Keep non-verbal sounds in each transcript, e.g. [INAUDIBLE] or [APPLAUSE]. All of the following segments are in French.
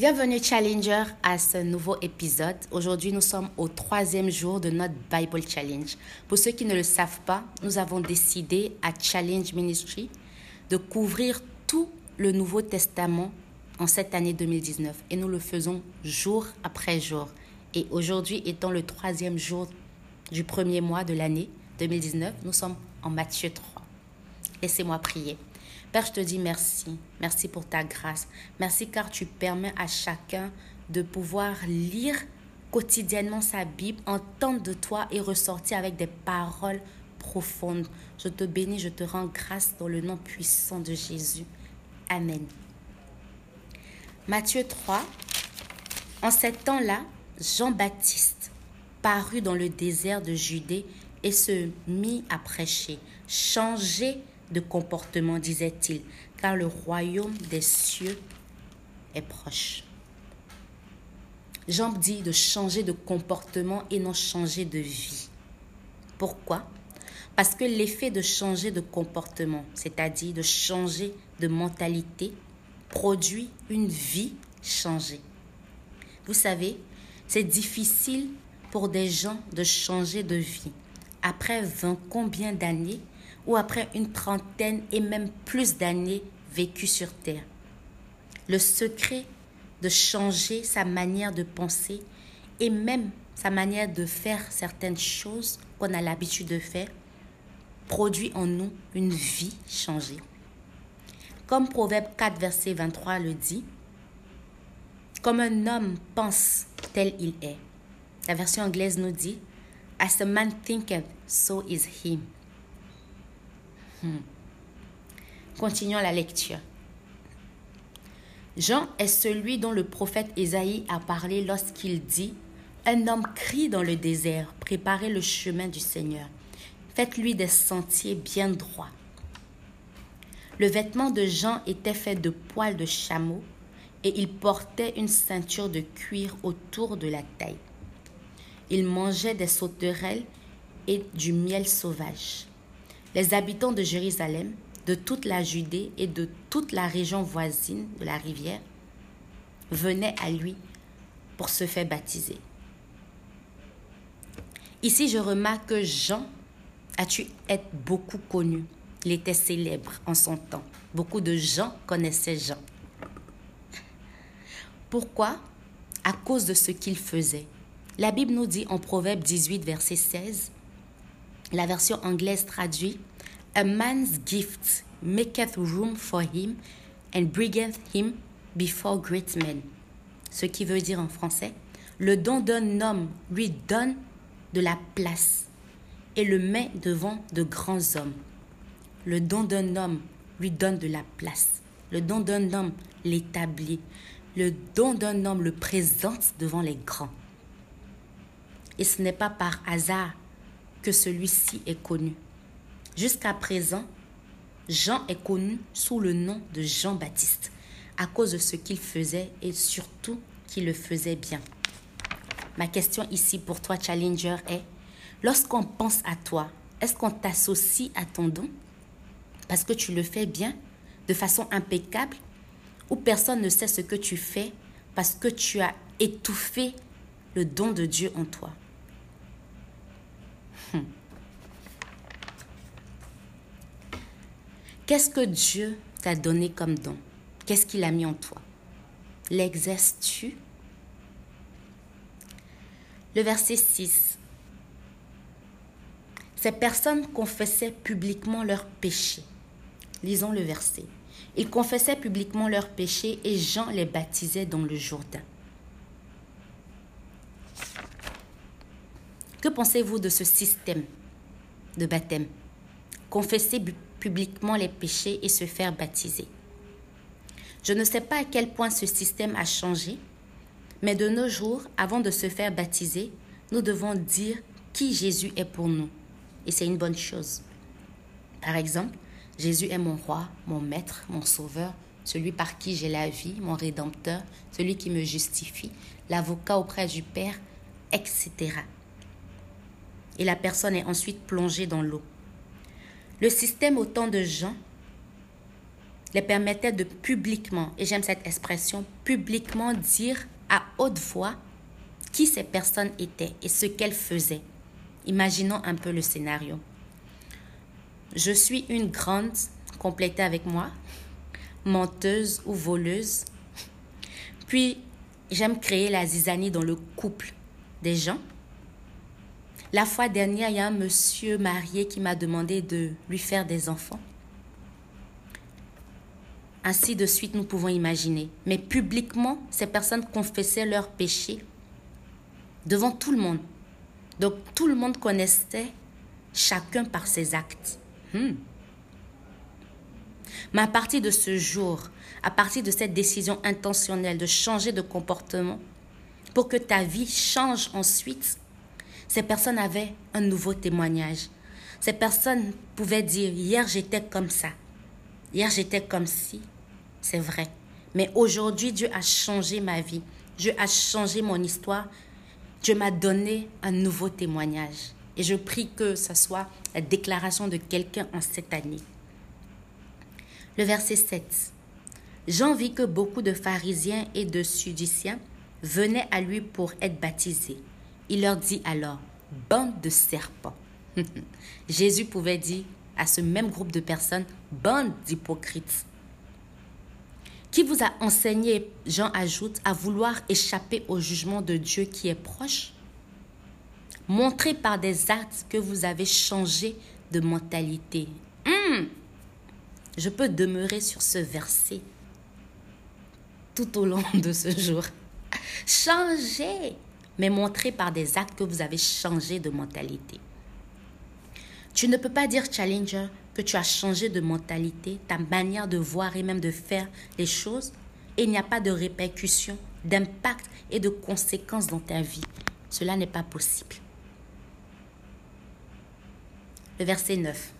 Bienvenue Challenger à ce nouveau épisode. Aujourd'hui, nous sommes au troisième jour de notre Bible Challenge. Pour ceux qui ne le savent pas, nous avons décidé à Challenge Ministry de couvrir tout le Nouveau Testament en cette année 2019 et nous le faisons jour après jour. Et aujourd'hui, étant le troisième jour du premier mois de l'année 2019, nous sommes en Matthieu 3. Laissez-moi prier. Père, je te dis merci. Merci pour ta grâce. Merci car tu permets à chacun de pouvoir lire quotidiennement sa Bible, entendre de toi et ressortir avec des paroles profondes. Je te bénis, je te rends grâce dans le nom puissant de Jésus. Amen. Matthieu 3. En ces temps-là, Jean-Baptiste parut dans le désert de Judée et se mit à prêcher. Changez de comportement, disait-il, car le royaume des cieux est proche. Jean dit de changer de comportement et non changer de vie. Pourquoi? Parce que l'effet de changer de comportement, c'est-à-dire de changer de mentalité, produit une vie changée. Vous savez, c'est difficile pour des gens de changer de vie. Après 20 combien d'années ou après une trentaine et même plus d'années vécues sur Terre. Le secret de changer sa manière de penser et même sa manière de faire certaines choses qu'on a l'habitude de faire produit en nous une vie changée. Comme Proverbe 4, verset 23 le dit, comme un homme pense, tel il est. La version anglaise nous dit, As a man thinketh, so is he. Hmm. Continuons la lecture. Jean est celui dont le prophète Ésaïe a parlé lorsqu'il dit Un homme crie dans le désert, préparez le chemin du Seigneur, faites-lui des sentiers bien droits. Le vêtement de Jean était fait de poils de chameau et il portait une ceinture de cuir autour de la taille. Il mangeait des sauterelles et du miel sauvage. Les habitants de Jérusalem, de toute la Judée et de toute la région voisine de la rivière venaient à lui pour se faire baptiser. Ici, je remarque que Jean a tu être beaucoup connu? Il était célèbre en son temps. Beaucoup de gens connaissaient Jean. Pourquoi? À cause de ce qu'il faisait. La Bible nous dit en Proverbe 18, verset 16, la version anglaise traduit A man's gift maketh room for him and bringeth him before great men. Ce qui veut dire en français Le don d'un homme lui donne de la place et le met devant de grands hommes. Le don d'un homme lui donne de la place. Le don d'un homme l'établit. Le don d'un homme le présente devant les grands. Et ce n'est pas par hasard que celui-ci est connu. Jusqu'à présent, Jean est connu sous le nom de Jean-Baptiste à cause de ce qu'il faisait et surtout qu'il le faisait bien. Ma question ici pour toi, Challenger, est, lorsqu'on pense à toi, est-ce qu'on t'associe à ton don parce que tu le fais bien, de façon impeccable, ou personne ne sait ce que tu fais parce que tu as étouffé le don de Dieu en toi? Qu'est-ce que Dieu t'a donné comme don? Qu'est-ce qu'il a mis en toi? L'exerces-tu? Le verset 6. Ces personnes confessaient publiquement leurs péchés. Lisons le verset. Ils confessaient publiquement leurs péchés et Jean les baptisait dans le Jourdain. Que pensez-vous de ce système de baptême? Confesser publiquement les péchés et se faire baptiser. Je ne sais pas à quel point ce système a changé, mais de nos jours, avant de se faire baptiser, nous devons dire qui Jésus est pour nous. Et c'est une bonne chose. Par exemple, Jésus est mon roi, mon maître, mon sauveur, celui par qui j'ai la vie, mon rédempteur, celui qui me justifie, l'avocat auprès du Père, etc et la personne est ensuite plongée dans l'eau. Le système au temps de Jean les permettait de publiquement, et j'aime cette expression, publiquement dire à haute voix qui ces personnes étaient et ce qu'elles faisaient. Imaginons un peu le scénario. Je suis une grande, complétée avec moi, menteuse ou voleuse. Puis, j'aime créer la zizanie dans le couple des gens. La fois dernière, il y a un monsieur marié qui m'a demandé de lui faire des enfants. Ainsi de suite, nous pouvons imaginer. Mais publiquement, ces personnes confessaient leurs péchés devant tout le monde. Donc tout le monde connaissait chacun par ses actes. Hmm. Mais à partir de ce jour, à partir de cette décision intentionnelle de changer de comportement, pour que ta vie change ensuite, ces personnes avaient un nouveau témoignage. Ces personnes pouvaient dire, hier j'étais comme ça, hier j'étais comme si, c'est vrai. Mais aujourd'hui, Dieu a changé ma vie. Dieu a changé mon histoire. Dieu m'a donné un nouveau témoignage. Et je prie que ce soit la déclaration de quelqu'un en cette année. Le verset 7. Jean vit que beaucoup de pharisiens et de sudiciens venaient à lui pour être baptisés. Il leur dit alors, bande de serpents. [LAUGHS] Jésus pouvait dire à ce même groupe de personnes, bande d'hypocrites. Qui vous a enseigné, Jean ajoute, à vouloir échapper au jugement de Dieu qui est proche? Montrez par des actes que vous avez changé de mentalité. Hmm. Je peux demeurer sur ce verset tout au long de ce jour. [LAUGHS] Changez, mais montrez par des actes que vous avez changé de mentalité. Tu ne peux pas dire, Challenger, que tu as changé de mentalité, ta manière de voir et même de faire les choses, et il n'y a pas de répercussions, d'impact et de conséquences dans ta vie. Cela n'est pas possible. Le verset 9.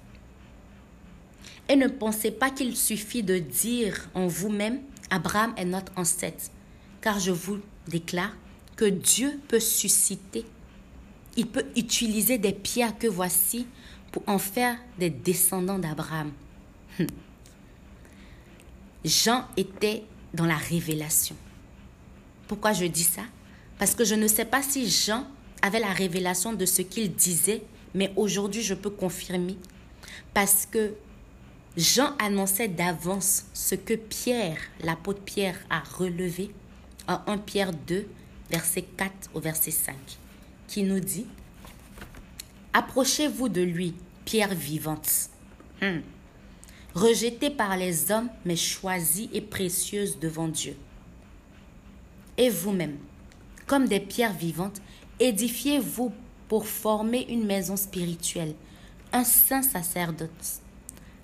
Et ne pensez pas qu'il suffit de dire en vous-même, Abraham est notre ancêtre, car je vous déclare que Dieu peut susciter, il peut utiliser des pierres que voici pour en faire des descendants d'Abraham. Jean était dans la révélation. Pourquoi je dis ça? Parce que je ne sais pas si Jean avait la révélation de ce qu'il disait, mais aujourd'hui je peux confirmer. Parce que Jean annonçait d'avance ce que Pierre, l'apôtre Pierre, a relevé en 1 Pierre 2, verset 4 au verset 5, qui nous dit Approchez-vous de lui, pierre vivante, hmm. rejetée par les hommes, mais choisie et précieuse devant Dieu. Et vous-même, comme des pierres vivantes, édifiez-vous pour former une maison spirituelle, un saint sacerdoce,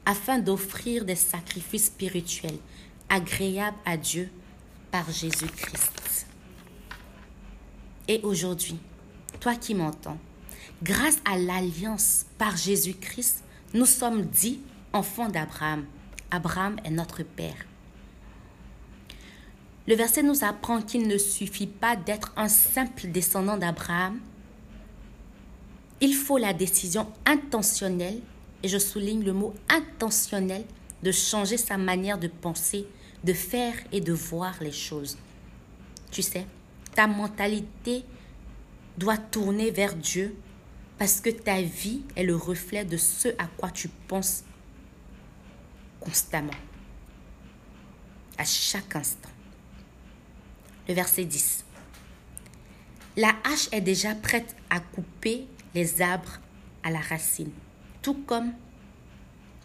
afin d'offrir des sacrifices spirituels agréables à Dieu par Jésus-Christ. Et aujourd'hui, toi qui m'entends, Grâce à l'alliance par Jésus-Christ, nous sommes dits enfants d'Abraham. Abraham est notre Père. Le verset nous apprend qu'il ne suffit pas d'être un simple descendant d'Abraham. Il faut la décision intentionnelle, et je souligne le mot intentionnel, de changer sa manière de penser, de faire et de voir les choses. Tu sais, ta mentalité doit tourner vers Dieu parce que ta vie est le reflet de ce à quoi tu penses constamment, à chaque instant. Le verset 10. La hache est déjà prête à couper les arbres à la racine, tout comme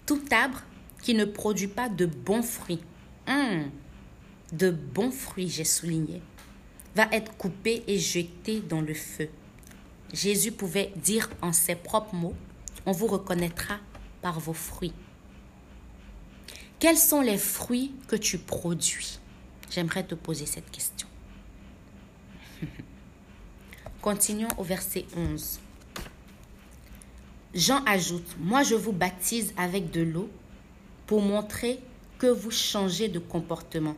tout arbre qui ne produit pas de bons fruits. Hum, de bons fruits, j'ai souligné, va être coupé et jeté dans le feu. Jésus pouvait dire en ses propres mots, on vous reconnaîtra par vos fruits. Quels sont les fruits que tu produis? J'aimerais te poser cette question. [LAUGHS] Continuons au verset 11. Jean ajoute, moi je vous baptise avec de l'eau pour montrer que vous changez de comportement.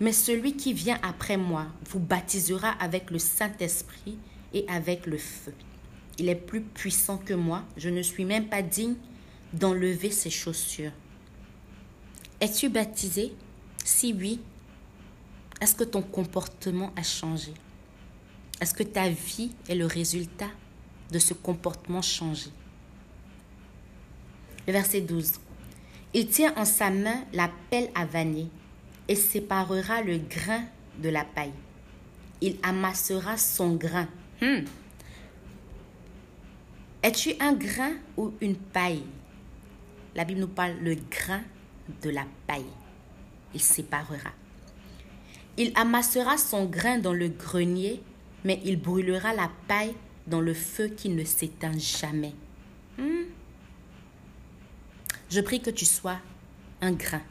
Mais celui qui vient après moi vous baptisera avec le Saint-Esprit et avec le feu. Il est plus puissant que moi, je ne suis même pas digne d'enlever ses chaussures. Es-tu baptisé? Si oui, est-ce que ton comportement a changé? Est-ce que ta vie est le résultat de ce comportement changé? Le verset 12. Il tient en sa main la pelle à vanner et séparera le grain de la paille. Il amassera son grain. Hmm. Es-tu un grain ou une paille? La Bible nous parle le grain de la paille. Il séparera. Il amassera son grain dans le grenier, mais il brûlera la paille dans le feu qui ne s'éteint jamais. Hmm? Je prie que tu sois un grain,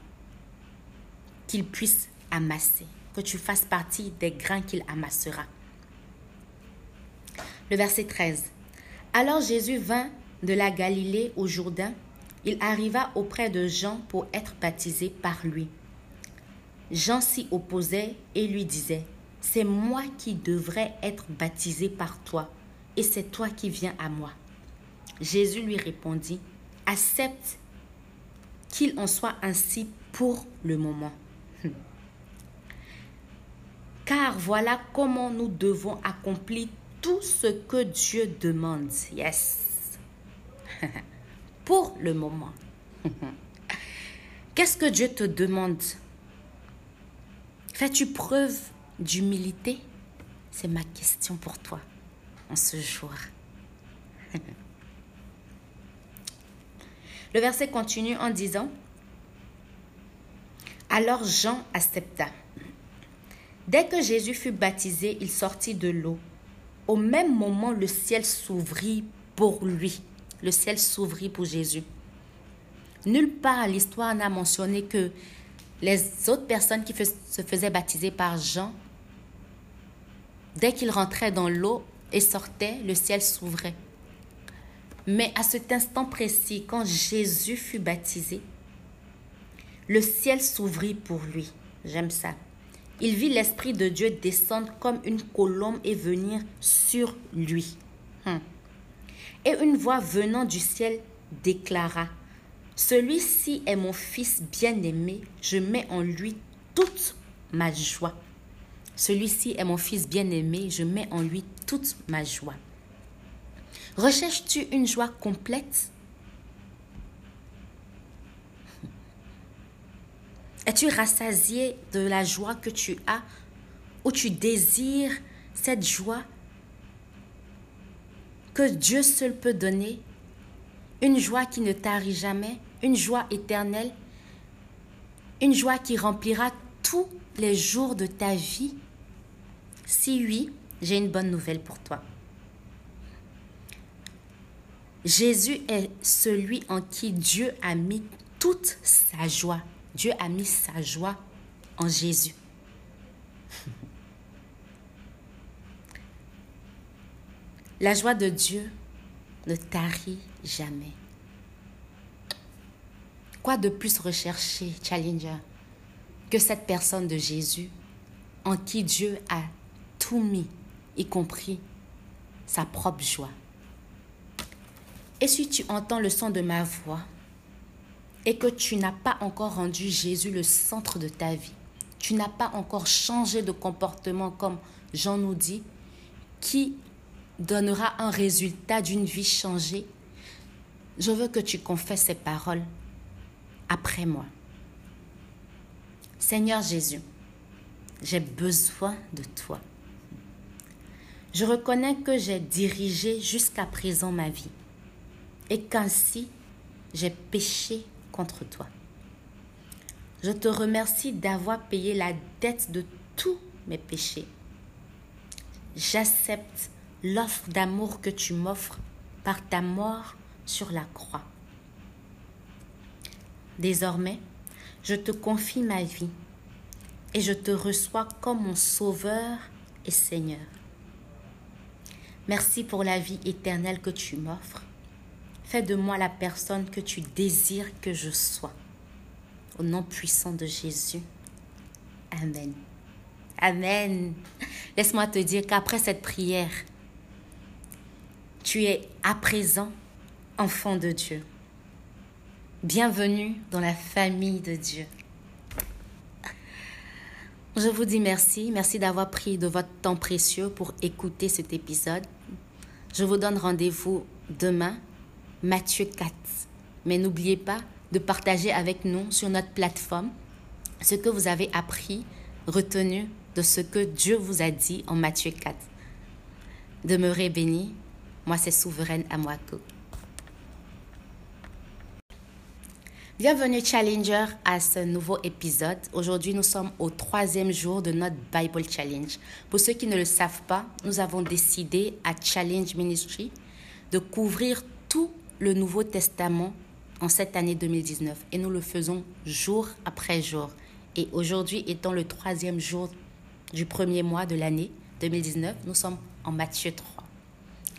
qu'il puisse amasser, que tu fasses partie des grains qu'il amassera. Le verset 13. Alors Jésus vint de la Galilée au Jourdain. Il arriva auprès de Jean pour être baptisé par lui. Jean s'y opposait et lui disait, C'est moi qui devrais être baptisé par toi, et c'est toi qui viens à moi. Jésus lui répondit, Accepte qu'il en soit ainsi pour le moment. Car voilà comment nous devons accomplir tout ce que Dieu demande. Yes. [LAUGHS] pour le moment. [LAUGHS] Qu'est-ce que Dieu te demande? Fais-tu preuve d'humilité? C'est ma question pour toi en ce jour. [LAUGHS] Le verset continue en disant, Alors Jean accepta. Dès que Jésus fut baptisé, il sortit de l'eau. Au même moment, le ciel s'ouvrit pour lui. Le ciel s'ouvrit pour Jésus. Nulle part l'histoire n'a mentionné que les autres personnes qui se faisaient baptiser par Jean, dès qu'ils rentraient dans l'eau et sortaient, le ciel s'ouvrait. Mais à cet instant précis, quand Jésus fut baptisé, le ciel s'ouvrit pour lui. J'aime ça. Il vit l'Esprit de Dieu descendre comme une colombe et venir sur lui. Hum. Et une voix venant du ciel déclara, Celui-ci est mon Fils bien-aimé, je mets en lui toute ma joie. Celui-ci est mon Fils bien-aimé, je mets en lui toute ma joie. Recherches-tu une joie complète? Es-tu rassasié de la joie que tu as ou tu désires cette joie que Dieu seul peut donner? Une joie qui ne tarit jamais, une joie éternelle, une joie qui remplira tous les jours de ta vie? Si oui, j'ai une bonne nouvelle pour toi. Jésus est celui en qui Dieu a mis toute sa joie. Dieu a mis sa joie en Jésus. La joie de Dieu ne tarit jamais. Quoi de plus rechercher, Challenger, que cette personne de Jésus en qui Dieu a tout mis, y compris sa propre joie? Et si tu entends le son de ma voix et que tu n'as pas encore rendu Jésus le centre de ta vie, tu n'as pas encore changé de comportement comme Jean nous dit, qui donnera un résultat d'une vie changée, je veux que tu confesses ces paroles après moi. Seigneur Jésus, j'ai besoin de toi. Je reconnais que j'ai dirigé jusqu'à présent ma vie et qu'ainsi j'ai péché toi. Je te remercie d'avoir payé la dette de tous mes péchés. J'accepte l'offre d'amour que tu m'offres par ta mort sur la croix. Désormais, je te confie ma vie et je te reçois comme mon Sauveur et Seigneur. Merci pour la vie éternelle que tu m'offres Fais de moi la personne que tu désires que je sois. Au nom puissant de Jésus. Amen. Amen. Laisse-moi te dire qu'après cette prière, tu es à présent enfant de Dieu. Bienvenue dans la famille de Dieu. Je vous dis merci. Merci d'avoir pris de votre temps précieux pour écouter cet épisode. Je vous donne rendez-vous demain, Matthieu 4. Mais n'oubliez pas de partager avec nous sur notre plateforme ce que vous avez appris, retenu de ce que Dieu vous a dit en Matthieu 4. Demeurez bénis. Moi, c'est Souveraine Amwako. Bienvenue Challenger à ce nouveau épisode. Aujourd'hui, nous sommes au troisième jour de notre Bible Challenge. Pour ceux qui ne le savent pas, nous avons décidé à Challenge Ministry de couvrir tout le Nouveau Testament en cette année 2019 et nous le faisons jour après jour. Et aujourd'hui étant le troisième jour du premier mois de l'année 2019, nous sommes en Matthieu 3.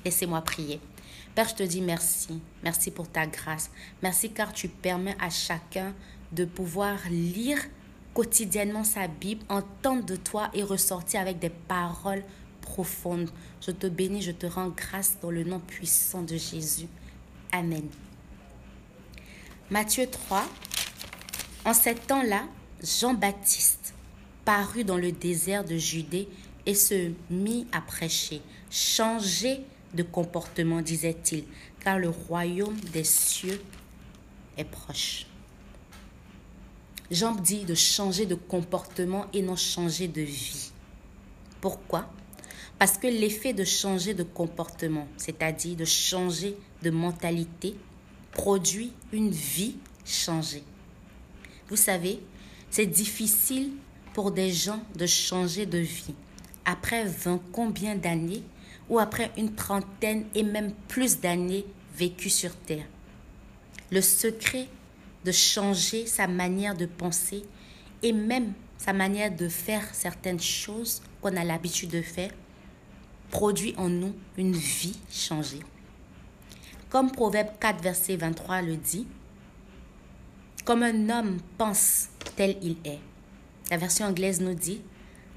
Laissez-moi prier. Père, je te dis merci. Merci pour ta grâce. Merci car tu permets à chacun de pouvoir lire quotidiennement sa Bible, entendre de toi et ressortir avec des paroles profondes. Je te bénis, je te rends grâce dans le nom puissant de Jésus. Amen. Matthieu 3. En ces temps-là, Jean-Baptiste parut dans le désert de Judée et se mit à prêcher. Changez de comportement, disait-il, car le royaume des cieux est proche. Jean dit de changer de comportement et non changer de vie. Pourquoi? Parce que l'effet de changer de comportement, c'est-à-dire de changer de mentalité, produit une vie changée. Vous savez, c'est difficile pour des gens de changer de vie. Après 20 combien d'années ou après une trentaine et même plus d'années vécues sur Terre. Le secret de changer sa manière de penser et même sa manière de faire certaines choses qu'on a l'habitude de faire produit en nous une vie changée. Comme Proverbe 4, verset 23 le dit, comme un homme pense, tel il est. La version anglaise nous dit,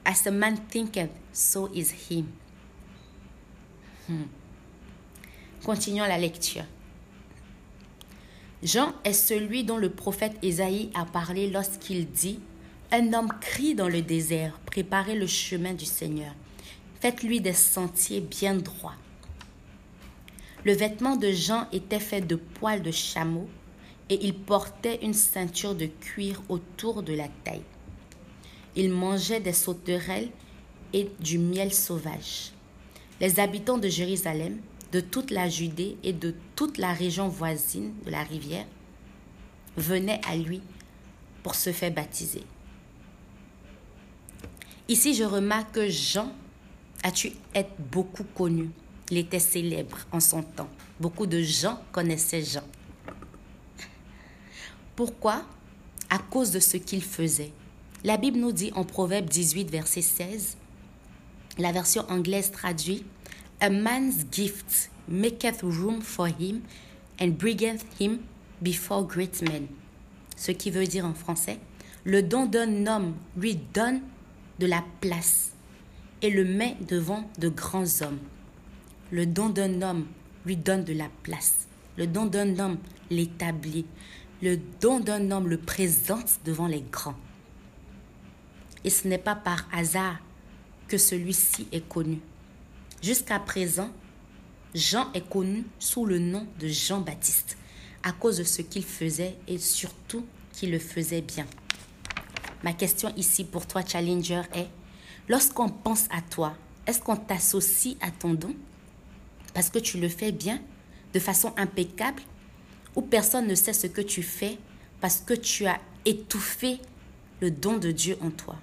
As a man thinketh, so is he. Hmm. Continuons la lecture. Jean est celui dont le prophète Ésaïe a parlé lorsqu'il dit Un homme crie dans le désert, préparez le chemin du Seigneur, faites-lui des sentiers bien droits. Le vêtement de Jean était fait de poils de chameau et il portait une ceinture de cuir autour de la taille. Il mangeait des sauterelles et du miel sauvage. Les habitants de Jérusalem, de toute la Judée et de toute la région voisine de la rivière venaient à lui pour se faire baptiser. Ici, je remarque que Jean a tu être beaucoup connu? Il était célèbre en son temps. Beaucoup de gens connaissaient Jean. Pourquoi? À cause de ce qu'il faisait. La Bible nous dit en Proverbe 18, verset 16, la version anglaise traduit A man's gift maketh room for him and bringeth him before great men. Ce qui veut dire en français Le don d'un homme lui donne de la place et le met devant de grands hommes. Le don d'un homme lui donne de la place. Le don d'un homme l'établit. Le don d'un homme le présente devant les grands. Et ce n'est pas par hasard que celui-ci est connu. Jusqu'à présent, Jean est connu sous le nom de Jean-Baptiste à cause de ce qu'il faisait et surtout qu'il le faisait bien. Ma question ici pour toi, Challenger, est, lorsqu'on pense à toi, est-ce qu'on t'associe à ton don parce que tu le fais bien, de façon impeccable, ou personne ne sait ce que tu fais parce que tu as étouffé le don de Dieu en toi?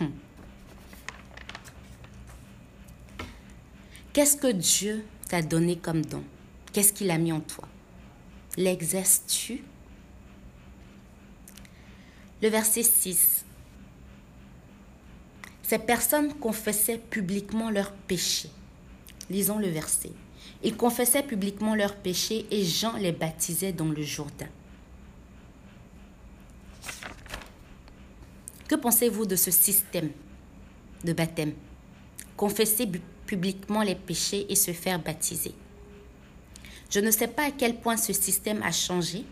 Hmm. Qu'est-ce que Dieu t'a donné comme don? Qu'est-ce qu'il a mis en toi? L'exerces-tu? Le verset 6. Ces personnes confessaient publiquement leurs péchés. Lisons le verset. Ils confessaient publiquement leurs péchés et Jean les baptisait dans le Jourdain. Que pensez-vous de ce système de baptême? Confesser publiquement les péchés et se faire baptiser. Je ne sais pas à quel point ce système a changé,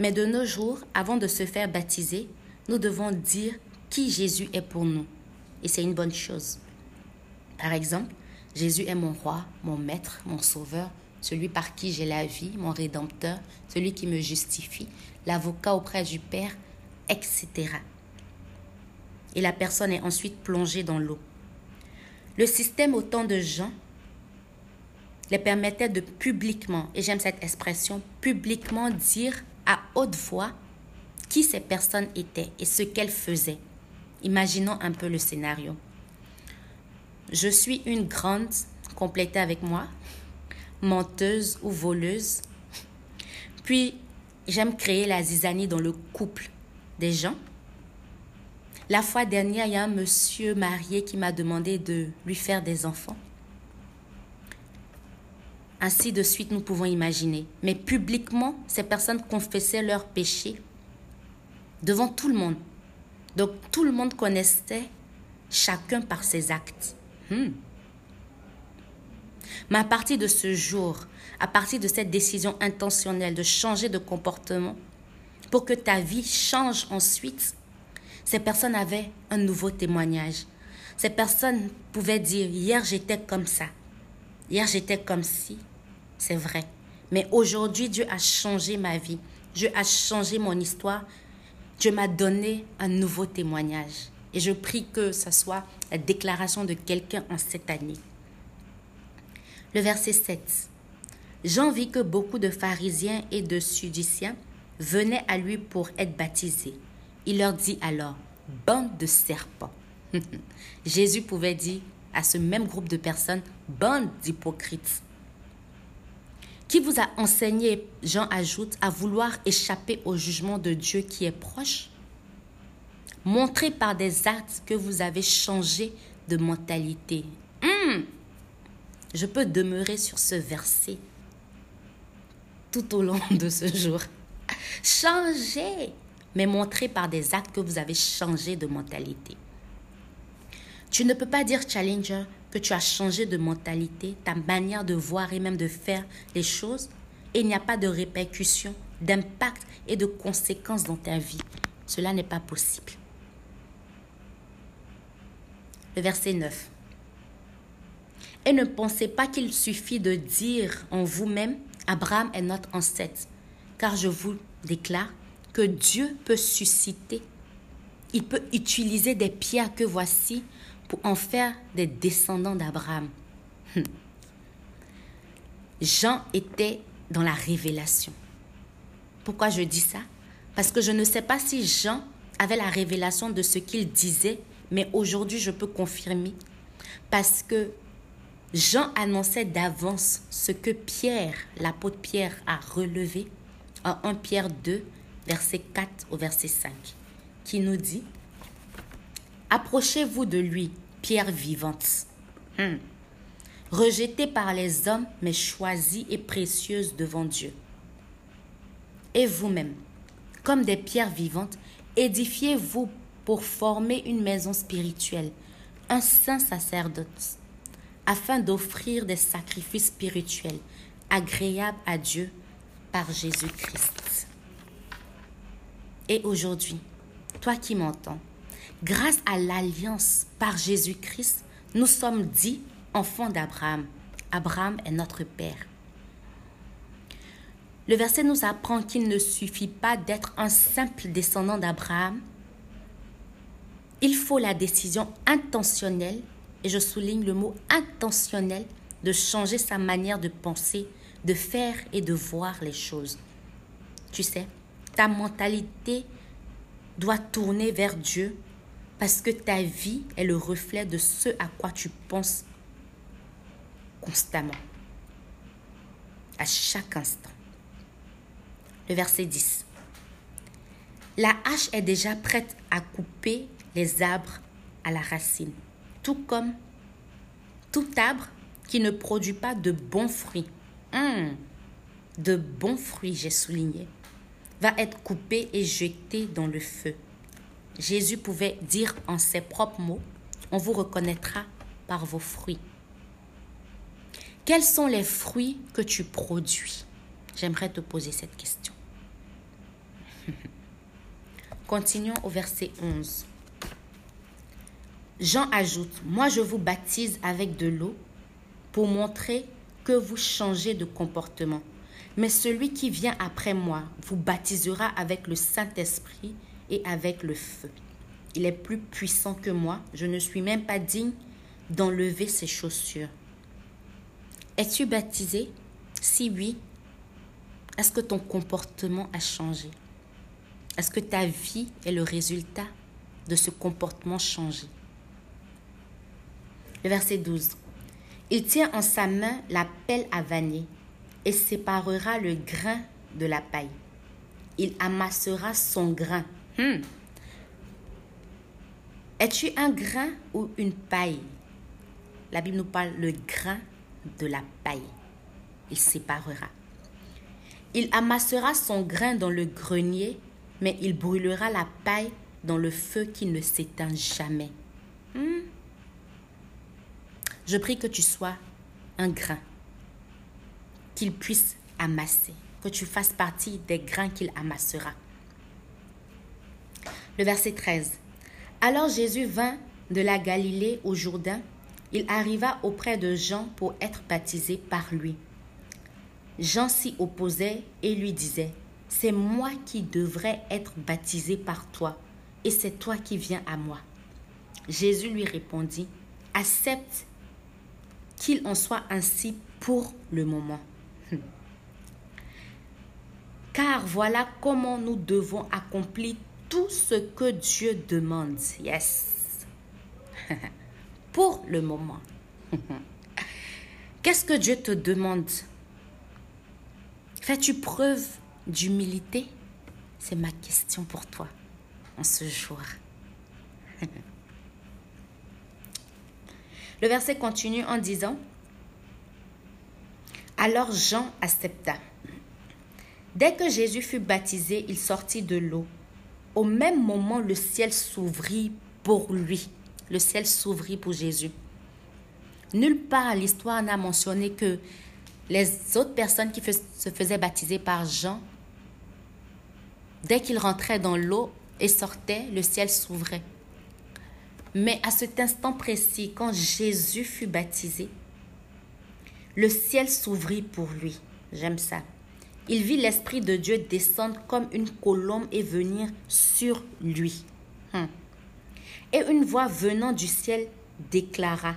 mais de nos jours, avant de se faire baptiser, nous devons dire qui Jésus est pour nous. Et c'est une bonne chose. Par exemple, Jésus est mon roi, mon maître, mon sauveur, celui par qui j'ai la vie, mon rédempteur, celui qui me justifie, l'avocat auprès du Père, etc. Et la personne est ensuite plongée dans l'eau. Le système autant de gens les permettait de publiquement, et j'aime cette expression, publiquement dire à haute voix qui ces personnes étaient et ce qu'elles faisaient. Imaginons un peu le scénario. Je suis une grande, complétée avec moi, menteuse ou voleuse. Puis, j'aime créer la zizanie dans le couple des gens. La fois dernière, il y a un monsieur marié qui m'a demandé de lui faire des enfants. Ainsi de suite, nous pouvons imaginer. Mais publiquement, ces personnes confessaient leurs péchés devant tout le monde. Donc tout le monde connaissait chacun par ses actes. Hmm. Mais à partir de ce jour, à partir de cette décision intentionnelle de changer de comportement, pour que ta vie change ensuite, ces personnes avaient un nouveau témoignage. Ces personnes pouvaient dire, hier j'étais comme ça, hier j'étais comme ci, c'est vrai. Mais aujourd'hui, Dieu a changé ma vie. Dieu a changé mon histoire. Dieu m'a donné un nouveau témoignage. Et je prie que ce soit la déclaration de quelqu'un en cette année. Le verset 7. Jean vit que beaucoup de pharisiens et de sudiciens venaient à lui pour être baptisés. Il leur dit alors, bande de serpents. [LAUGHS] Jésus pouvait dire à ce même groupe de personnes, bande d'hypocrites. Qui vous a enseigné, Jean ajoute, à vouloir échapper au jugement de Dieu qui est proche? Montrez par des actes que vous avez changé de mentalité. Hmm. Je peux demeurer sur ce verset tout au long de ce jour. [LAUGHS] Changez, mais montrez par des actes que vous avez changé de mentalité. Tu ne peux pas dire, Challenger, que tu as changé de mentalité, ta manière de voir et même de faire les choses, et il n'y a pas de répercussions, d'impact et de conséquences dans ta vie. Cela n'est pas possible. Le verset 9. Et ne pensez pas qu'il suffit de dire en vous-même, Abraham est notre ancêtre, car je vous déclare que Dieu peut susciter, il peut utiliser des pierres que voici pour en faire des descendants d'Abraham. Hmm. Jean était dans la révélation. Pourquoi je dis ça? Parce que je ne sais pas si Jean avait la révélation de ce qu'il disait, mais aujourd'hui je peux confirmer. Parce que Jean annonçait d'avance ce que Pierre, l'apôtre Pierre, a relevé en 1 Pierre 2, verset 4 au verset 5, qui nous dit Approchez-vous de lui, pierre vivante. Hmm. Rejetée par les hommes, mais choisie et précieuse devant Dieu. Et vous-même, comme des pierres vivantes, édifiez-vous pour former une maison spirituelle, un saint sacerdoce, afin d'offrir des sacrifices spirituels agréables à Dieu par Jésus-Christ. Et aujourd'hui, toi qui m'entends, Grâce à l'alliance par Jésus-Christ, nous sommes dits enfants d'Abraham. Abraham est notre Père. Le verset nous apprend qu'il ne suffit pas d'être un simple descendant d'Abraham. Il faut la décision intentionnelle, et je souligne le mot intentionnel, de changer sa manière de penser, de faire et de voir les choses. Tu sais, ta mentalité doit tourner vers Dieu parce que ta vie est le reflet de ce à quoi tu penses constamment, à chaque instant. Le verset 10. La hache est déjà prête à couper les arbres à la racine, tout comme tout arbre qui ne produit pas de bons fruits. Hum, de bons fruits, j'ai souligné, va être coupé et jeté dans le feu. Jésus pouvait dire en ses propres mots, on vous reconnaîtra par vos fruits. Quels sont les fruits que tu produis? J'aimerais te poser cette question. [LAUGHS] Continuons au verset 11. Jean ajoute, Moi je vous baptise avec de l'eau pour montrer que vous changez de comportement. Mais celui qui vient après moi vous baptisera avec le Saint-Esprit et avec le feu. Il est plus puissant que moi, je ne suis même pas digne d'enlever ses chaussures. Es-tu baptisé? Si oui, est-ce que ton comportement a changé? Est-ce que ta vie est le résultat de ce comportement changé? Le verset 12. Il tient en sa main la pelle à vanner et séparera le grain de la paille. Il amassera son grain. Hmm. Es-tu un grain ou une paille? La Bible nous parle le grain de la paille. Il séparera. Il amassera son grain dans le grenier, mais il brûlera la paille dans le feu qui ne s'éteint jamais. Hmm. Je prie que tu sois un grain qu'il puisse amasser, que tu fasses partie des grains qu'il amassera. Le verset 13. Alors Jésus vint de la Galilée au Jourdain. Il arriva auprès de Jean pour être baptisé par lui. Jean s'y opposait et lui disait, C'est moi qui devrais être baptisé par toi, et c'est toi qui viens à moi. Jésus lui répondit, Accepte qu'il en soit ainsi pour le moment. [LAUGHS] Car voilà comment nous devons accomplir tout ce que Dieu demande. Yes. [LAUGHS] pour le moment. [LAUGHS] Qu'est-ce que Dieu te demande? Fais-tu preuve d'humilité? C'est ma question pour toi en ce jour. [LAUGHS] Le verset continue en disant, Alors Jean accepta. Dès que Jésus fut baptisé, il sortit de l'eau. Au même moment, le ciel s'ouvrit pour lui. Le ciel s'ouvrit pour Jésus. Nulle part l'histoire n'a mentionné que les autres personnes qui se faisaient baptiser par Jean, dès qu'ils rentraient dans l'eau et sortaient, le ciel s'ouvrait. Mais à cet instant précis, quand Jésus fut baptisé, le ciel s'ouvrit pour lui. J'aime ça. Il vit l'Esprit de Dieu descendre comme une colombe et venir sur lui. Hmm. Et une voix venant du ciel déclara,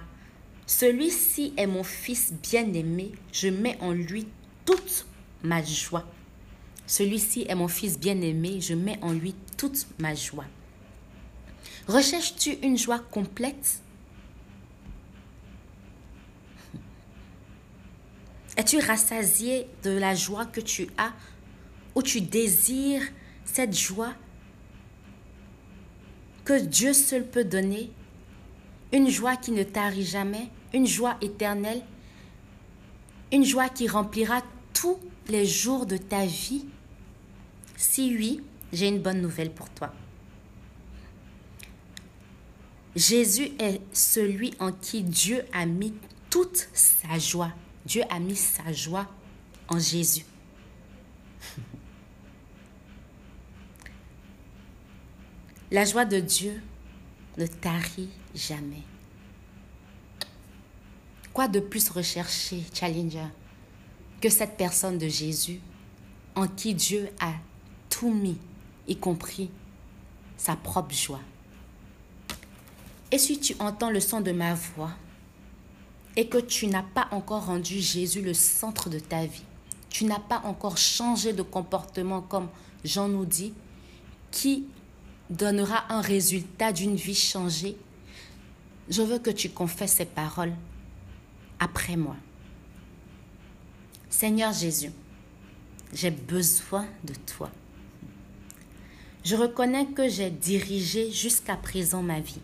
Celui-ci est mon Fils bien-aimé, je mets en lui toute ma joie. Celui-ci est mon Fils bien-aimé, je mets en lui toute ma joie. Recherches-tu une joie complète? Es-tu rassasié de la joie que tu as ou tu désires cette joie que Dieu seul peut donner? Une joie qui ne tarit jamais, une joie éternelle, une joie qui remplira tous les jours de ta vie? Si oui, j'ai une bonne nouvelle pour toi. Jésus est celui en qui Dieu a mis toute sa joie. Dieu a mis sa joie en Jésus. La joie de Dieu ne tarit jamais. Quoi de plus rechercher, Challenger, que cette personne de Jésus en qui Dieu a tout mis, y compris sa propre joie? Et si tu entends le son de ma voix, et que tu n'as pas encore rendu Jésus le centre de ta vie, tu n'as pas encore changé de comportement comme Jean nous dit, qui donnera un résultat d'une vie changée, je veux que tu confesses ces paroles après moi. Seigneur Jésus, j'ai besoin de toi. Je reconnais que j'ai dirigé jusqu'à présent ma vie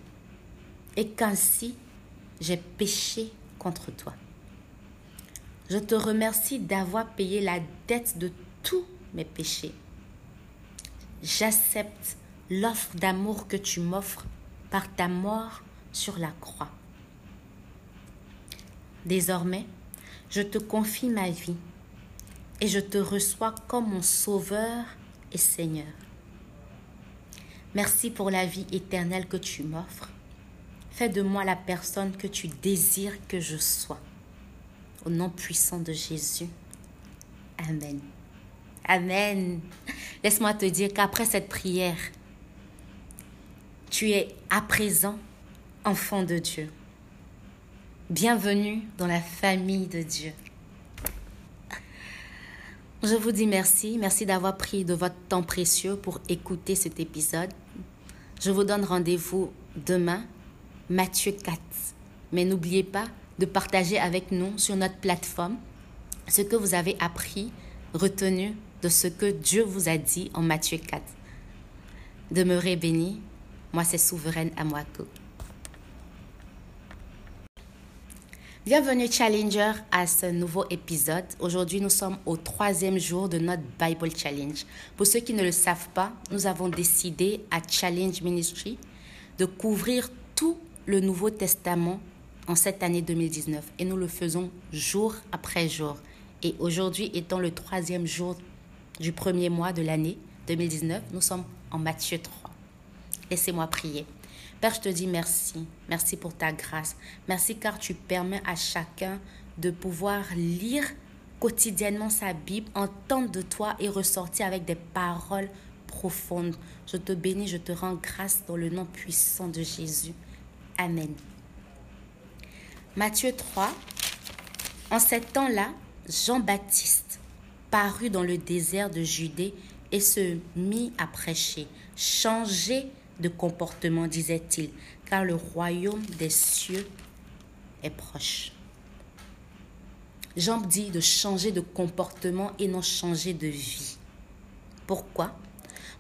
et qu'ainsi j'ai péché contre toi. Je te remercie d'avoir payé la dette de tous mes péchés. J'accepte l'offre d'amour que tu m'offres par ta mort sur la croix. Désormais, je te confie ma vie et je te reçois comme mon Sauveur et Seigneur. Merci pour la vie éternelle que tu m'offres. Fais de moi la personne que tu désires que je sois. Au nom puissant de Jésus. Amen. Amen. Laisse-moi te dire qu'après cette prière, tu es à présent enfant de Dieu. Bienvenue dans la famille de Dieu. Je vous dis merci. Merci d'avoir pris de votre temps précieux pour écouter cet épisode. Je vous donne rendez-vous demain, Matthieu 4. Mais n'oubliez pas de partager avec nous sur notre plateforme ce que vous avez appris, retenu de ce que Dieu vous a dit en Matthieu 4. Demeurez bénis. Moi, c'est Souveraine Amouakou. Bienvenue Challenger à ce nouveau épisode. Aujourd'hui, nous sommes au troisième jour de notre Bible Challenge. Pour ceux qui ne le savent pas, nous avons décidé à Challenge Ministry de couvrir tout le Nouveau Testament en cette année 2019 et nous le faisons jour après jour. Et aujourd'hui étant le troisième jour du premier mois de l'année 2019, nous sommes en Matthieu 3. Laissez-moi prier. Père, je te dis merci. Merci pour ta grâce. Merci car tu permets à chacun de pouvoir lire quotidiennement sa Bible, entendre de toi et ressortir avec des paroles profondes. Je te bénis, je te rends grâce dans le nom puissant de Jésus. Amen. Matthieu 3. En cet temps-là, Jean-Baptiste parut dans le désert de Judée et se mit à prêcher. Changez de comportement, disait-il, car le royaume des cieux est proche. Jean dit de changer de comportement et non changer de vie. Pourquoi?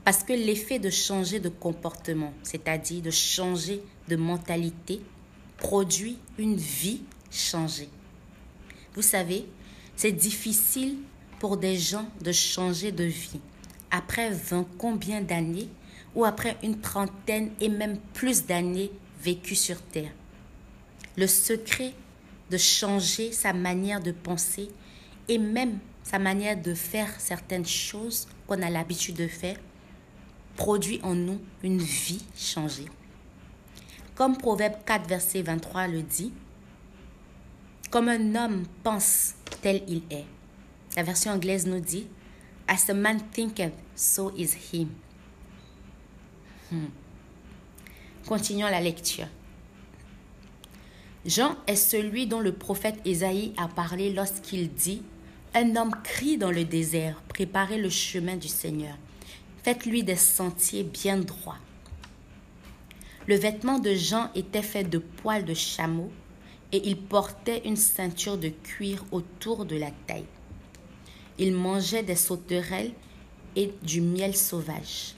Parce que l'effet de changer de comportement, c'est-à-dire de changer de mentalité, produit une vie changée. Vous savez, c'est difficile pour des gens de changer de vie. Après 20 combien d'années ou après une trentaine et même plus d'années vécues sur Terre. Le secret de changer sa manière de penser et même sa manière de faire certaines choses qu'on a l'habitude de faire produit en nous une vie changée. Comme Proverbe 4, verset 23 le dit, comme un homme pense, tel il est. La version anglaise nous dit, As a man thinketh, so is he. Hmm. Continuons la lecture. Jean est celui dont le prophète Ésaïe a parlé lorsqu'il dit Un homme crie dans le désert, préparez le chemin du Seigneur, faites-lui des sentiers bien droits. Le vêtement de Jean était fait de poils de chameau et il portait une ceinture de cuir autour de la taille. Il mangeait des sauterelles et du miel sauvage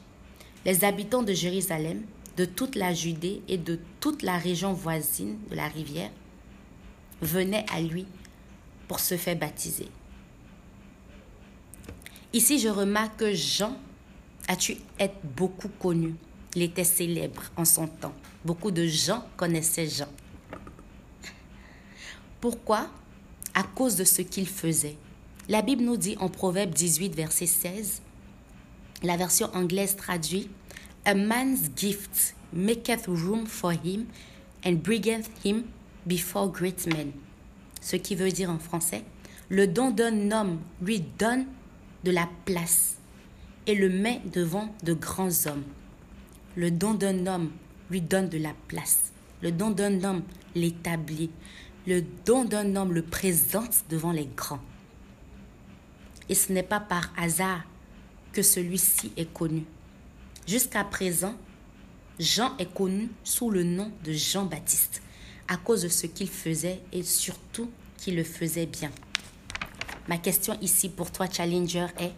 les habitants de Jérusalem, de toute la Judée et de toute la région voisine de la rivière venaient à lui pour se faire baptiser. Ici, je remarque que Jean a tu être beaucoup connu? Il était célèbre en son temps. Beaucoup de gens connaissaient Jean. Pourquoi? À cause de ce qu'il faisait. La Bible nous dit en Proverbe 18, verset 16, la version anglaise traduit A man's gift maketh room for him and bringeth him before great men. Ce qui veut dire en français Le don d'un homme lui donne de la place et le met devant de grands hommes. Le don d'un homme lui donne de la place. Le don d'un homme l'établit. Le don d'un homme le présente devant les grands. Et ce n'est pas par hasard que celui-ci est connu. Jusqu'à présent, Jean est connu sous le nom de Jean-Baptiste à cause de ce qu'il faisait et surtout qu'il le faisait bien. Ma question ici pour toi, Challenger, est,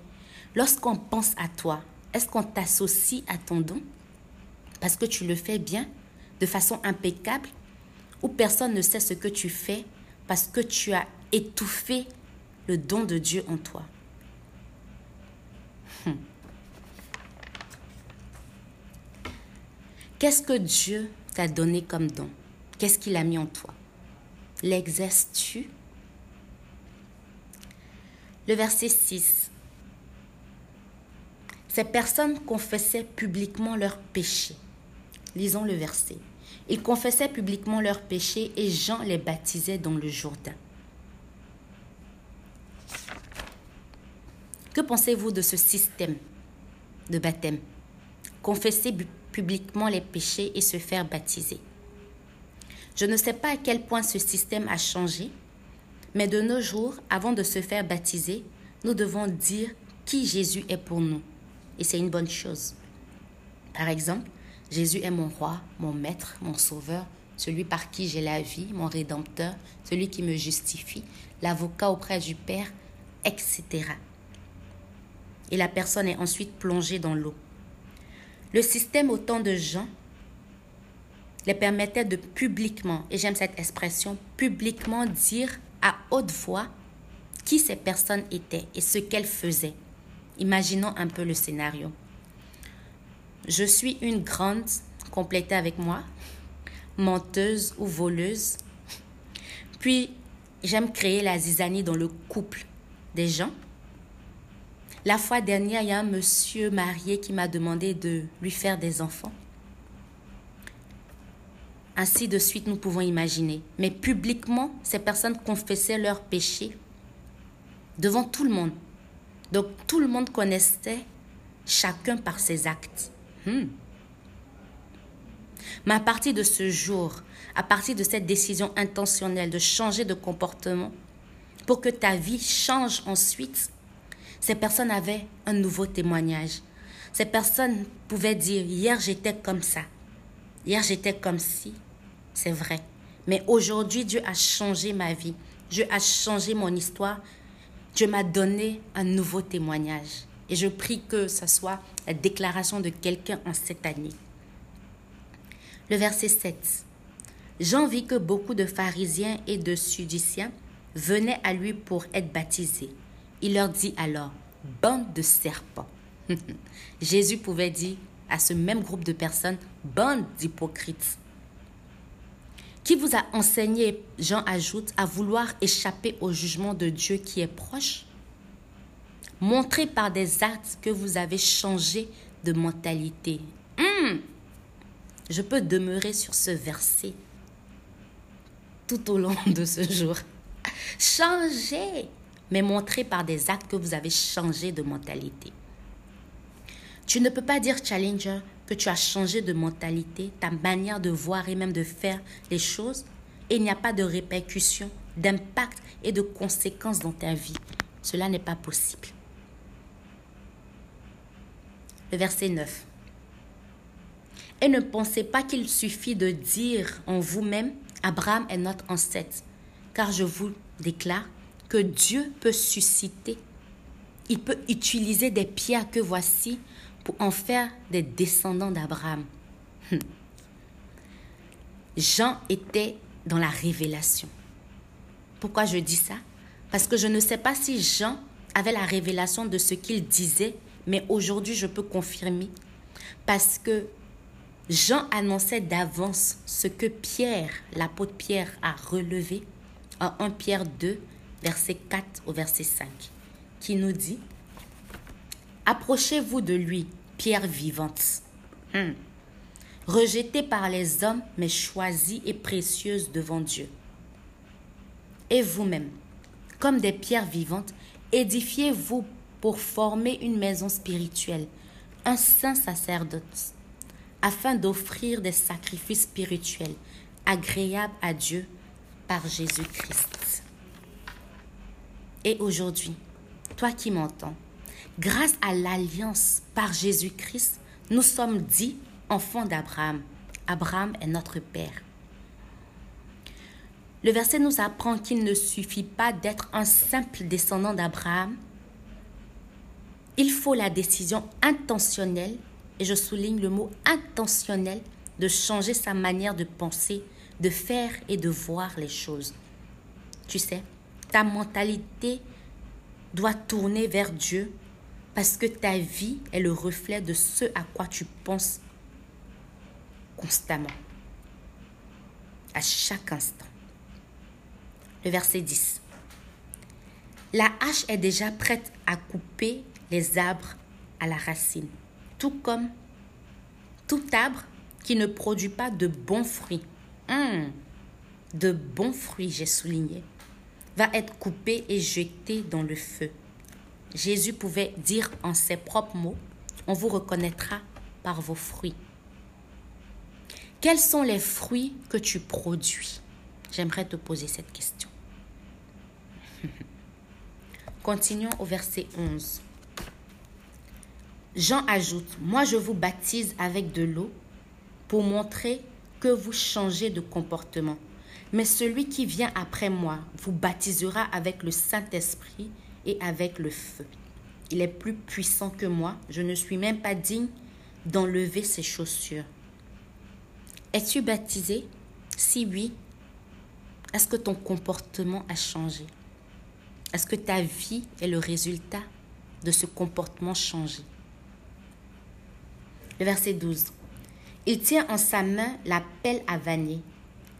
lorsqu'on pense à toi, est-ce qu'on t'associe à ton don parce que tu le fais bien, de façon impeccable, ou personne ne sait ce que tu fais parce que tu as étouffé le don de Dieu en toi? Hmm. Qu'est-ce que Dieu t'a donné comme don? Qu'est-ce qu'il a mis en toi? L'exerces-tu? Le verset 6. Ces personnes confessaient publiquement leurs péchés. Lisons le verset. Ils confessaient publiquement leurs péchés et Jean les baptisait dans le Jourdain. Que pensez-vous de ce système de baptême? Confesser publiquement les péchés et se faire baptiser. Je ne sais pas à quel point ce système a changé, mais de nos jours, avant de se faire baptiser, nous devons dire qui Jésus est pour nous. Et c'est une bonne chose. Par exemple, Jésus est mon roi, mon maître, mon sauveur, celui par qui j'ai la vie, mon rédempteur, celui qui me justifie, l'avocat auprès du Père, etc. Et la personne est ensuite plongée dans l'eau. Le système au temps de Jean les permettait de publiquement, et j'aime cette expression, publiquement dire à haute voix qui ces personnes étaient et ce qu'elles faisaient. Imaginons un peu le scénario. Je suis une grande, complétée avec moi, menteuse ou voleuse. Puis, j'aime créer la zizanie dans le couple des gens. La fois dernière, il y a un monsieur marié qui m'a demandé de lui faire des enfants. Ainsi de suite, nous pouvons imaginer. Mais publiquement, ces personnes confessaient leurs péchés devant tout le monde. Donc tout le monde connaissait chacun par ses actes. Hmm. Mais à partir de ce jour, à partir de cette décision intentionnelle de changer de comportement, pour que ta vie change ensuite, ces personnes avaient un nouveau témoignage. Ces personnes pouvaient dire, hier j'étais comme ça, hier j'étais comme ci, c'est vrai. Mais aujourd'hui, Dieu a changé ma vie, Dieu a changé mon histoire, Dieu m'a donné un nouveau témoignage. Et je prie que ce soit la déclaration de quelqu'un en cette année. Le verset 7. Jean vit que beaucoup de pharisiens et de sudiciens venaient à lui pour être baptisés. Il leur dit alors, bande de serpents. [LAUGHS] Jésus pouvait dire à ce même groupe de personnes, bande d'hypocrites. Qui vous a enseigné, Jean ajoute, à vouloir échapper au jugement de Dieu qui est proche? Montrez par des actes que vous avez changé de mentalité. Hmm. Je peux demeurer sur ce verset tout au long de ce jour. [LAUGHS] Changez mais montrez par des actes que vous avez changé de mentalité. Tu ne peux pas dire, Challenger, que tu as changé de mentalité, ta manière de voir et même de faire les choses, et il n'y a pas de répercussions, d'impact et de conséquences dans ta vie. Cela n'est pas possible. Le verset 9. Et ne pensez pas qu'il suffit de dire en vous-même, Abraham est notre ancêtre, car je vous déclare que Dieu peut susciter. Il peut utiliser des pierres que voici pour en faire des descendants d'Abraham. Hmm. Jean était dans la révélation. Pourquoi je dis ça? Parce que je ne sais pas si Jean avait la révélation de ce qu'il disait, mais aujourd'hui je peux confirmer. Parce que Jean annonçait d'avance ce que Pierre, l'apôtre Pierre, a relevé en 1 Pierre 2, verset 4 au verset 5, qui nous dit Approchez-vous de lui, pierre vivante, hmm. rejetée par les hommes, mais choisie et précieuse devant Dieu. Et vous-même, comme des pierres vivantes, édifiez-vous pour former une maison spirituelle, un saint sacerdoce, afin d'offrir des sacrifices spirituels agréables à Dieu par Jésus-Christ. Et aujourd'hui, toi qui m'entends, grâce à l'alliance par Jésus-Christ, nous sommes dits enfants d'Abraham. Abraham est notre Père. Le verset nous apprend qu'il ne suffit pas d'être un simple descendant d'Abraham. Il faut la décision intentionnelle, et je souligne le mot intentionnel, de changer sa manière de penser, de faire et de voir les choses. Tu sais, ta mentalité doit tourner vers Dieu parce que ta vie est le reflet de ce à quoi tu penses constamment, à chaque instant. Le verset 10. La hache est déjà prête à couper les arbres à la racine, tout comme tout arbre qui ne produit pas de bons fruits. Hum, de bons fruits, j'ai souligné, va être coupé et jeté dans le feu. Jésus pouvait dire en ses propres mots, on vous reconnaîtra par vos fruits. Quels sont les fruits que tu produis? J'aimerais te poser cette question. [LAUGHS] Continuons au verset 11. Jean ajoute, Moi je vous baptise avec de l'eau pour montrer que vous changez de comportement. Mais celui qui vient après moi vous baptisera avec le Saint-Esprit et avec le feu. Il est plus puissant que moi, je ne suis même pas digne d'enlever ses chaussures. Es-tu baptisé? Si oui, est-ce que ton comportement a changé? Est-ce que ta vie est le résultat de ce comportement changé? Le verset 12. Il tient en sa main la pelle à vanner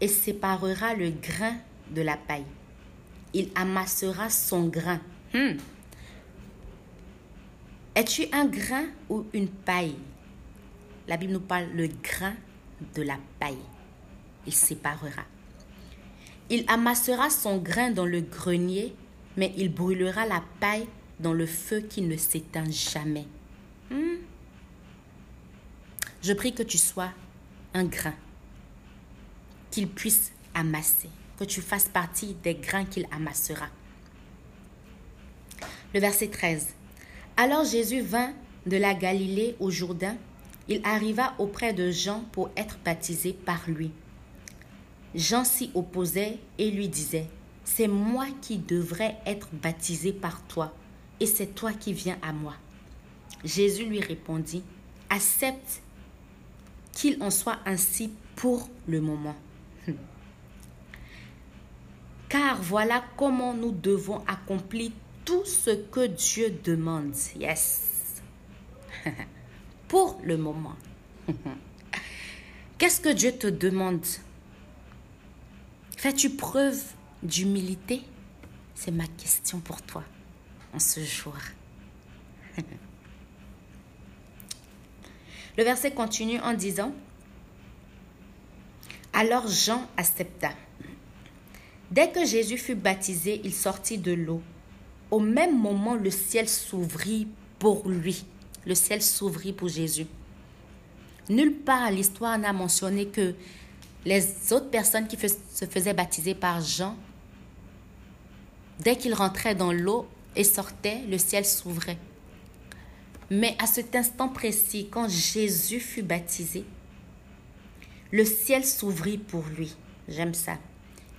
et séparera le grain de la paille. Il amassera son grain. Hmm. Es-tu un grain ou une paille? La Bible nous parle le grain de la paille. Il séparera. Il amassera son grain dans le grenier, mais il brûlera la paille dans le feu qui ne s'éteint jamais. Hmm. Je prie que tu sois un grain qu'il puisse amasser, que tu fasses partie des grains qu'il amassera. Le verset 13. Alors Jésus vint de la Galilée au Jourdain. Il arriva auprès de Jean pour être baptisé par lui. Jean s'y opposait et lui disait, C'est moi qui devrais être baptisé par toi, et c'est toi qui viens à moi. Jésus lui répondit, Accepte qu'il en soit ainsi pour le moment. [LAUGHS] Car voilà comment nous devons accomplir tout ce que Dieu demande. Yes. [LAUGHS] pour le moment. [LAUGHS] Qu'est-ce que Dieu te demande? Fais-tu preuve d'humilité? C'est ma question pour toi en ce jour. [LAUGHS] Le verset continue en disant, Alors Jean accepta. Dès que Jésus fut baptisé, il sortit de l'eau. Au même moment, le ciel s'ouvrit pour lui. Le ciel s'ouvrit pour Jésus. Nulle part l'histoire n'a mentionné que les autres personnes qui se faisaient baptiser par Jean, dès qu'ils rentraient dans l'eau et sortaient, le ciel s'ouvrait. Mais à cet instant précis, quand Jésus fut baptisé, le ciel s'ouvrit pour lui. J'aime ça.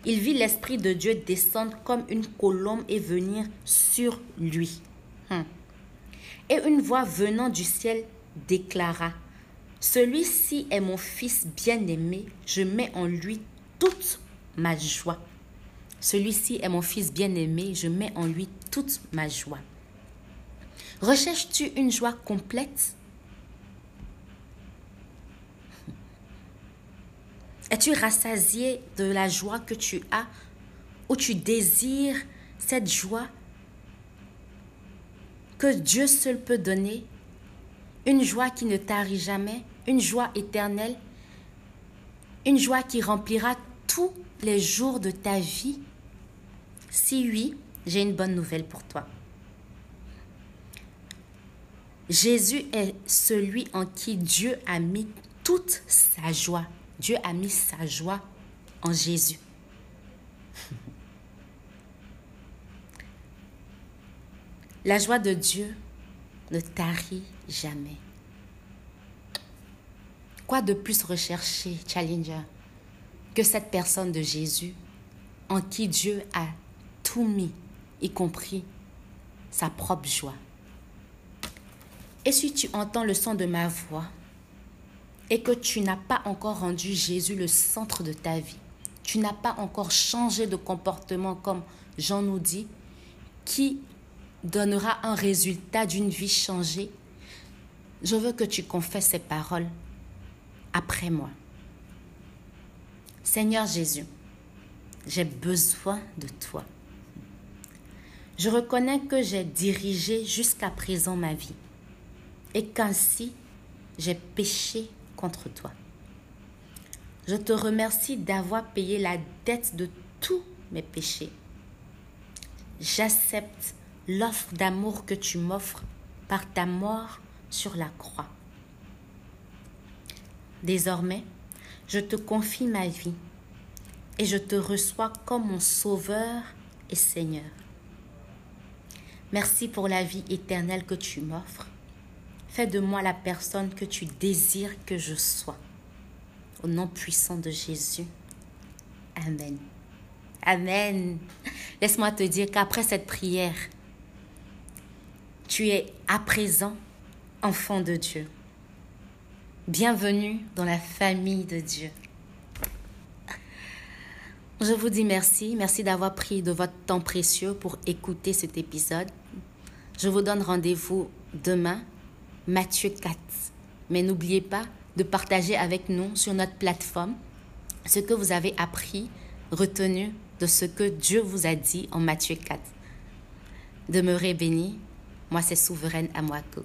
Il vit l'Esprit de Dieu descendre comme une colombe et venir sur lui. Hum. Et une voix venant du ciel déclara, Celui-ci est mon Fils bien-aimé, je mets en lui toute ma joie. Celui-ci est mon Fils bien-aimé, je mets en lui toute ma joie. Recherches-tu une joie complète? Es-tu rassasié de la joie que tu as ou tu désires cette joie que Dieu seul peut donner? Une joie qui ne tarit jamais, une joie éternelle, une joie qui remplira tous les jours de ta vie? Si oui, j'ai une bonne nouvelle pour toi. Jésus est celui en qui Dieu a mis toute sa joie. Dieu a mis sa joie en Jésus. La joie de Dieu ne tarit jamais. Quoi de plus rechercher, Challenger, que cette personne de Jésus en qui Dieu a tout mis, y compris sa propre joie? Et si tu entends le son de ma voix et que tu n'as pas encore rendu Jésus le centre de ta vie, tu n'as pas encore changé de comportement comme Jean nous dit, qui donnera un résultat d'une vie changée, je veux que tu confesses ces paroles après moi. Seigneur Jésus, j'ai besoin de toi. Je reconnais que j'ai dirigé jusqu'à présent ma vie et qu'ainsi j'ai péché contre toi. Je te remercie d'avoir payé la dette de tous mes péchés. J'accepte l'offre d'amour que tu m'offres par ta mort sur la croix. Désormais, je te confie ma vie et je te reçois comme mon Sauveur et Seigneur. Merci pour la vie éternelle que tu m'offres. Fais de moi la personne que tu désires que je sois. Au nom puissant de Jésus. Amen. Amen. Laisse-moi te dire qu'après cette prière, tu es à présent enfant de Dieu. Bienvenue dans la famille de Dieu. Je vous dis merci. Merci d'avoir pris de votre temps précieux pour écouter cet épisode. Je vous donne rendez-vous demain, Matthieu 4. Mais n'oubliez pas de partager avec nous sur notre plateforme ce que vous avez appris, retenu de ce que Dieu vous a dit en Matthieu 4. Demeurez bénis. Moi, c'est Souveraine Amouako.